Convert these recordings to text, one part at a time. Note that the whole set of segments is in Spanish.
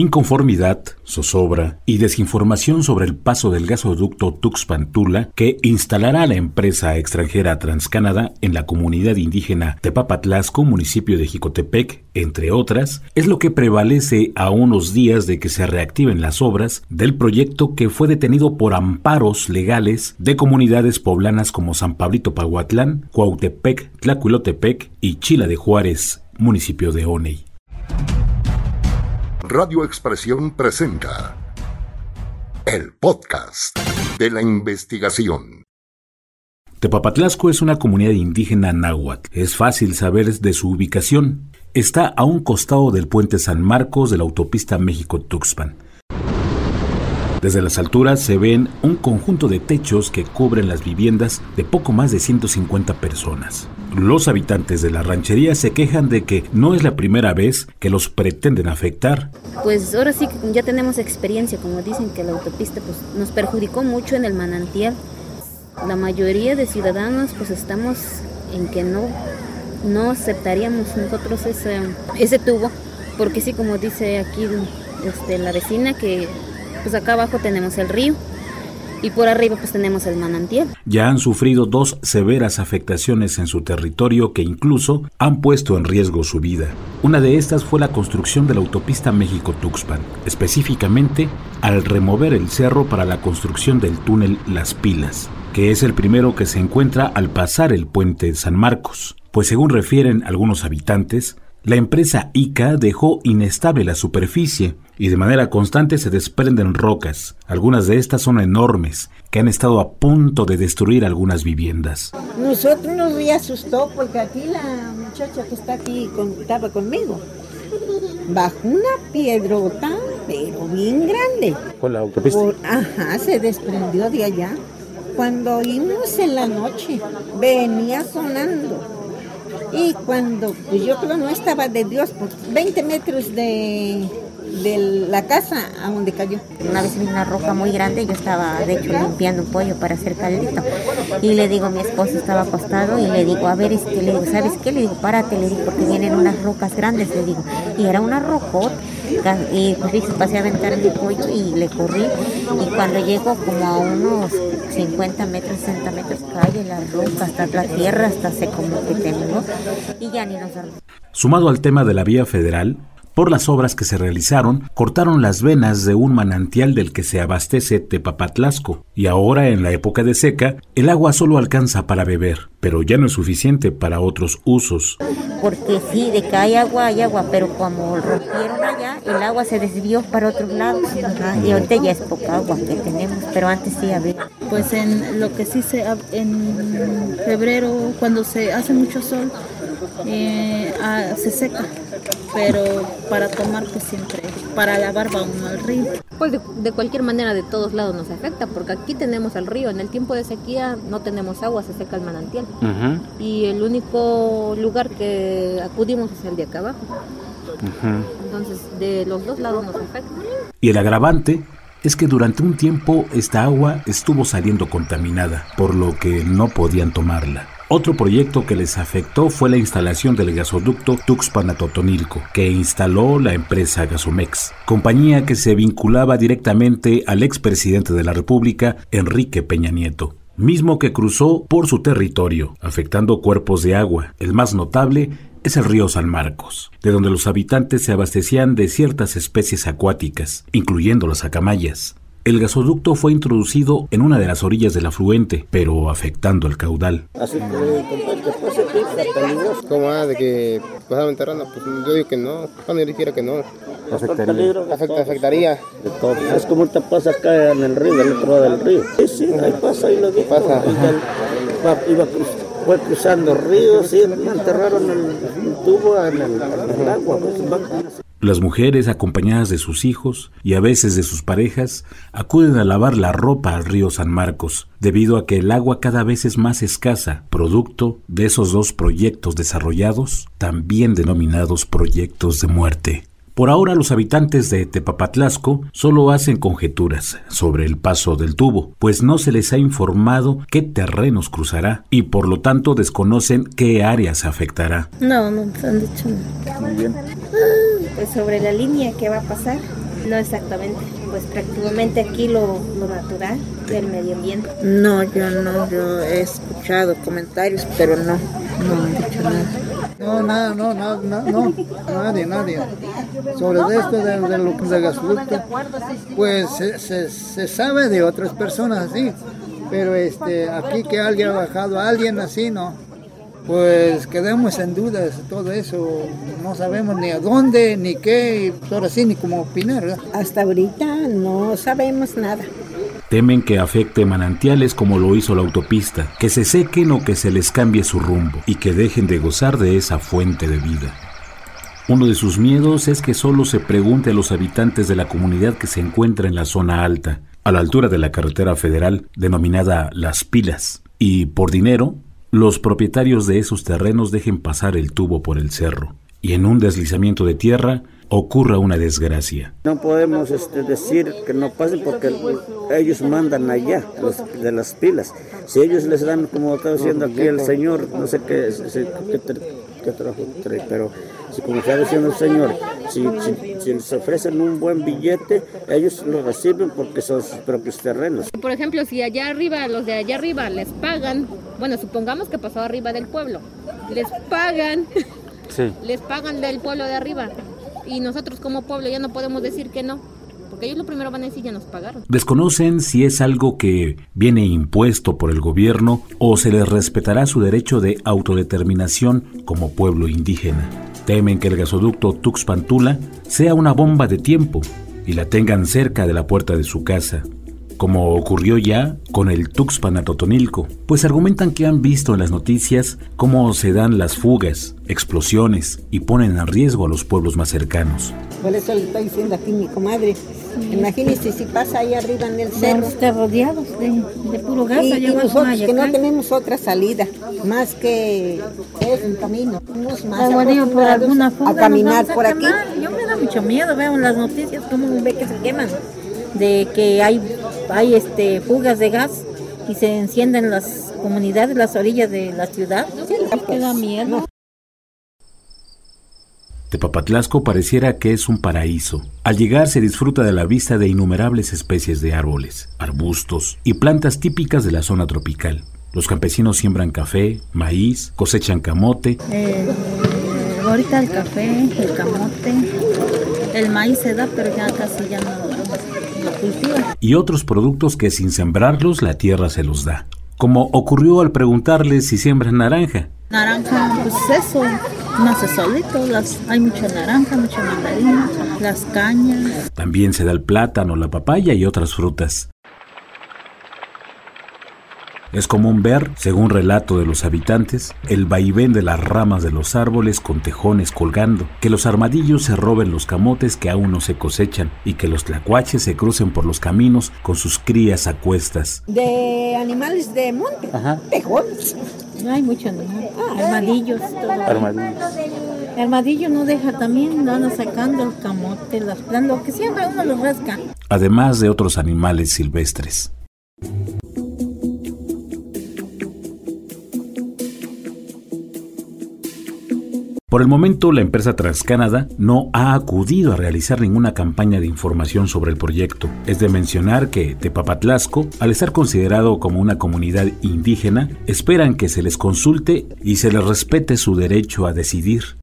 Inconformidad, zozobra y desinformación sobre el paso del gasoducto Tuxpan-Tula que instalará la empresa extranjera Transcanada en la comunidad indígena Tepapatlasco, municipio de Jicotepec, entre otras, es lo que prevalece a unos días de que se reactiven las obras del proyecto que fue detenido por amparos legales de comunidades poblanas como San Pablito Pahuatlán, Cuautepec, Tlacuilotepec y Chila de Juárez, municipio de Oney. Radio Expresión presenta el podcast de la investigación. Tepapatlasco es una comunidad indígena náhuatl. Es fácil saber de su ubicación. Está a un costado del puente San Marcos de la autopista México-Tuxpan. Desde las alturas se ven un conjunto de techos que cubren las viviendas de poco más de 150 personas. Los habitantes de la ranchería se quejan de que no es la primera vez que los pretenden afectar. Pues ahora sí ya tenemos experiencia, como dicen que la autopista pues, nos perjudicó mucho en el manantial. La mayoría de ciudadanos pues estamos en que no, no aceptaríamos nosotros ese, ese tubo, porque sí, como dice aquí este, la vecina, que pues acá abajo tenemos el río y por arriba pues tenemos el manantial. Ya han sufrido dos severas afectaciones en su territorio que incluso han puesto en riesgo su vida. Una de estas fue la construcción de la autopista México-Tuxpan, específicamente al remover el cerro para la construcción del túnel Las Pilas, que es el primero que se encuentra al pasar el puente San Marcos, pues según refieren algunos habitantes, la empresa ICA dejó inestable la superficie y de manera constante se desprenden rocas. Algunas de estas son enormes, que han estado a punto de destruir algunas viviendas. Nosotros nos asustó porque aquí la muchacha que está aquí estaba conmigo. Bajo una piedrota, pero bien grande. ¿Con la autopista? ajá, se desprendió de allá. Cuando oímos en la noche, venía sonando y cuando pues yo creo no estaba de Dios, por 20 metros de, de la casa a donde cayó. Una vez vi una roca muy grande, yo estaba de hecho limpiando un pollo para hacer caldito. Y le digo, mi esposo estaba acostado y le digo, a ver, este, le digo, ¿sabes qué? Le digo, párate, le digo, porque vienen unas rocas grandes, le digo. Y era una rocota y pues pasé a aventar mi pollo y le corrí y cuando llego como a unos 50 metros, 60 metros cae la roca, hasta la tierra, hasta se como que tembló y ya ni nos Sumado al tema de la vía federal, por las obras que se realizaron, cortaron las venas de un manantial del que se abastece Tepapatlasco, y ahora en la época de seca, el agua solo alcanza para beber, pero ya no es suficiente para otros usos. Porque sí, de que hay agua, hay agua, pero como rompieron allá, el agua se desvió para otros lados, y ahorita ya es poca agua que tenemos, pero antes sí había. Pues en lo que sí se, en febrero, cuando se hace mucho sol, eh, ah, se seca, pero para tomar pues siempre, para lavar va uno al río. Pues de, cualquier manera de todos lados nos afecta, porque aquí tenemos el río, en el tiempo de sequía no tenemos agua, se seca el manantial. Y el único lugar que acudimos es el de acá abajo. Entonces de los dos lados nos afecta. Y el agravante es que durante un tiempo esta agua estuvo saliendo contaminada, por lo que no podían tomarla. Otro proyecto que les afectó fue la instalación del gasoducto Tuxpan-Totonilco, que instaló la empresa Gasomex, compañía que se vinculaba directamente al expresidente de la República, Enrique Peña Nieto mismo que cruzó por su territorio, afectando cuerpos de agua. El más notable es el río San Marcos, de donde los habitantes se abastecían de ciertas especies acuáticas, incluyendo las acamayas. El gasoducto fue introducido en una de las orillas del afluente, pero afectando el caudal. Así que, pase peligroso. ¿Cómo de que pasaba enterrando? Pues yo digo que no, cuando yo dijera que no. Afectaría. Afecta, afectaría. De todo. Es como te pasa acá en el río, del otro lado del río. Sí, sí, ahí pasa, ahí lo dijo. Pasa. Iba, fue cruzando ríos y enterraron el, tubo en el, agua. Pues, las mujeres, acompañadas de sus hijos y a veces de sus parejas, acuden a lavar la ropa al río San Marcos, debido a que el agua cada vez es más escasa, producto de esos dos proyectos desarrollados, también denominados proyectos de muerte. Por ahora los habitantes de Tepapatlasco solo hacen conjeturas sobre el paso del tubo, pues no se les ha informado qué terrenos cruzará y por lo tanto desconocen qué áreas afectará. No, no han dicho nada. Muy bien. Pues sobre la línea que va a pasar, No exactamente, pues prácticamente aquí lo, lo natural del medio ambiente. No, yo no, yo he escuchado comentarios, pero no, no han dicho nada. No, nada, no, nada, no, no, nadie, nadie. Sobre esto de, de lo del gasoducto, pues se, se, se sabe de otras personas así, pero este, aquí que alguien ha bajado a alguien así, no. Pues quedamos en dudas todo eso, no sabemos ni a dónde, ni qué, y ahora sí, ni cómo opinar. ¿verdad? Hasta ahorita no sabemos nada. Temen que afecte manantiales como lo hizo la autopista, que se sequen o que se les cambie su rumbo y que dejen de gozar de esa fuente de vida. Uno de sus miedos es que solo se pregunte a los habitantes de la comunidad que se encuentra en la zona alta, a la altura de la carretera federal denominada Las Pilas, y por dinero, los propietarios de esos terrenos dejen pasar el tubo por el cerro, y en un deslizamiento de tierra ocurra una desgracia. No podemos este, decir que no pasen porque ellos mandan allá, de las pilas. Si ellos les dan, como está diciendo aquí el señor, no sé qué, qué, qué, qué trae, pero si como está diciendo el señor, si, si, si, les ofrecen un buen billete, ellos lo reciben porque son sus propios terrenos. Por ejemplo, si allá arriba, los de allá arriba les pagan, bueno, supongamos que pasó arriba del pueblo, les pagan, sí. les pagan del pueblo de arriba y nosotros como pueblo ya no podemos decir que no. Porque ellos lo primero van a decir ya nos pagaron. Desconocen si es algo que viene impuesto por el gobierno o se les respetará su derecho de autodeterminación como pueblo indígena. Temen que el gasoducto Tuxpantula sea una bomba de tiempo y la tengan cerca de la puerta de su casa, como ocurrió ya con el Tuxpan a Totonilco, pues argumentan que han visto en las noticias cómo se dan las fugas, explosiones y ponen en riesgo a los pueblos más cercanos. Por eso le estoy diciendo aquí mi comadre, imagínese si pasa ahí arriba en el cerro. Están rodeados de, de puro gas. Y, nosotros que no tenemos otra salida, más que es un camino. Unos más bueno, por acostumbrados alguna fuga a caminar a por aquí. Yo me da mucho miedo, veo en las noticias cómo ve que se queman, de que hay, hay este, fugas de gas y se encienden las comunidades, las orillas de la ciudad. Sí, que da miedo. Tepapatlasco pareciera que es un paraíso. Al llegar se disfruta de la vista de innumerables especies de árboles, arbustos y plantas típicas de la zona tropical. Los campesinos siembran café, maíz, cosechan camote, Eh, ahorita el café, el camote, el maíz se da, pero ya casi ya no lo y otros productos que sin sembrarlos la tierra se los da. Como ocurrió al preguntarles si siembran naranja. Naranja, pues eso, nace solito, las, hay mucha naranja, mucha mandarina, las cañas. También se da el plátano, la papaya y otras frutas. Es común ver, según relato de los habitantes, el vaivén de las ramas de los árboles con tejones colgando, que los armadillos se roben los camotes que aún no se cosechan y que los tlacuaches se crucen por los caminos con sus crías a cuestas. De animales de monte, Ajá. tejones. Hay mucho animal, armadillos, todo. Armadillos. El armadillo no deja también, anda sacando el camote, las plantas, lo que siempre uno lo rasca. Además de otros animales silvestres. Por el momento, la empresa Transcanada no ha acudido a realizar ninguna campaña de información sobre el proyecto. Es de mencionar que Tepapatlasco, al estar considerado como una comunidad indígena, esperan que se les consulte y se les respete su derecho a decidir.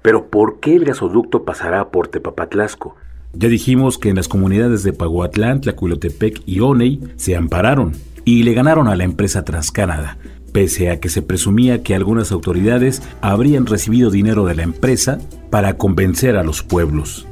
Pero ¿por qué el gasoducto pasará por Tepapatlasco? Ya dijimos que en las comunidades de Paguatlán, Tlacuilotepec y Oney se ampararon y le ganaron a la empresa Transcanada, pese a que se presumía que algunas autoridades habrían recibido dinero de la empresa para convencer a los pueblos.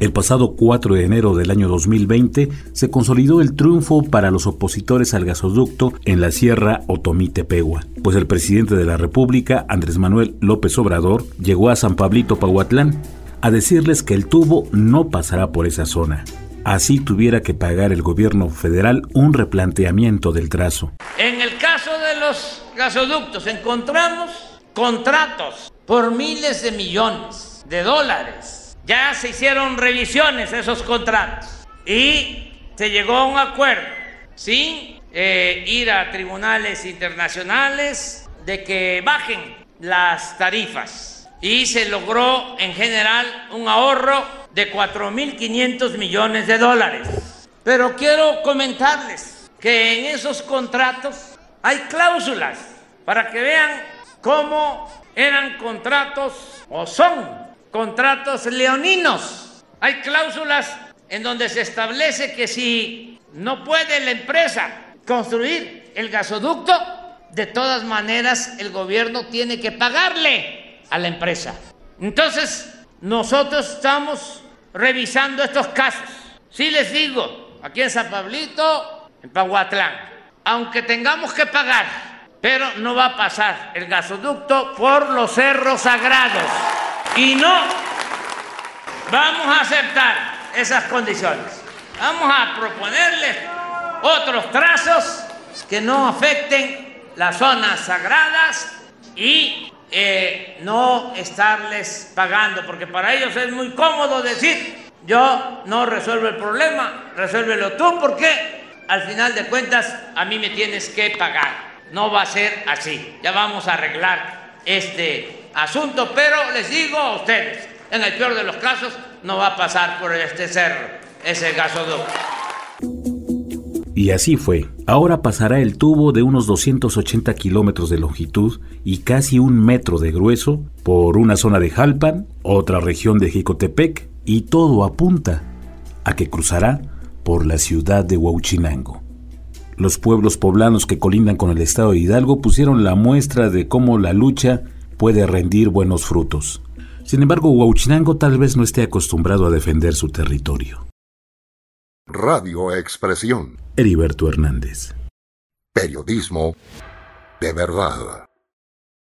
El pasado 4 de enero del año 2020 se consolidó el triunfo para los opositores al gasoducto en la Sierra Otomí-Tepegua, pues el presidente de la República, Andrés Manuel López Obrador, llegó a San Pablito Pahuatlán a decirles que el tubo no pasará por esa zona. Así tuviera que pagar el gobierno federal un replanteamiento del trazo. En el caso de los gasoductos encontramos contratos por miles de millones de dólares. Ya se hicieron revisiones a esos contratos y se llegó a un acuerdo sin eh, ir a tribunales internacionales de que bajen las tarifas y se logró en general un ahorro de 4.500 millones de dólares. Pero quiero comentarles que en esos contratos hay cláusulas para que vean cómo eran contratos o son contratos leoninos. Hay cláusulas en donde se establece que si no puede la empresa construir el gasoducto, de todas maneras el gobierno tiene que pagarle a la empresa. Entonces, nosotros estamos revisando estos casos. Sí les digo, aquí en San Pablito, en Pahuatlán, aunque tengamos que pagar, pero no va a pasar el gasoducto por los cerros sagrados. Y no vamos a aceptar esas condiciones. Vamos a proponerles otros trazos que no afecten las zonas sagradas y eh, no estarles pagando, porque para ellos es muy cómodo decir, yo no resuelvo el problema, resuélvelo tú, porque al final de cuentas a mí me tienes que pagar. No va a ser así. Ya vamos a arreglar este asunto, pero les digo a ustedes, en el peor de los casos no va a pasar por este cerro ese gasoducto. Y así fue. Ahora pasará el tubo de unos 280 kilómetros de longitud y casi un metro de grueso por una zona de Jalpan, otra región de Jicotepec y todo apunta a que cruzará por la ciudad de Huauchinango. Los pueblos poblanos que colindan con el estado de Hidalgo pusieron la muestra de cómo la lucha puede rendir buenos frutos. Sin embargo, Huauchinango tal vez no esté acostumbrado a defender su territorio. Radio Expresión. Heriberto Hernández. Periodismo de verdad.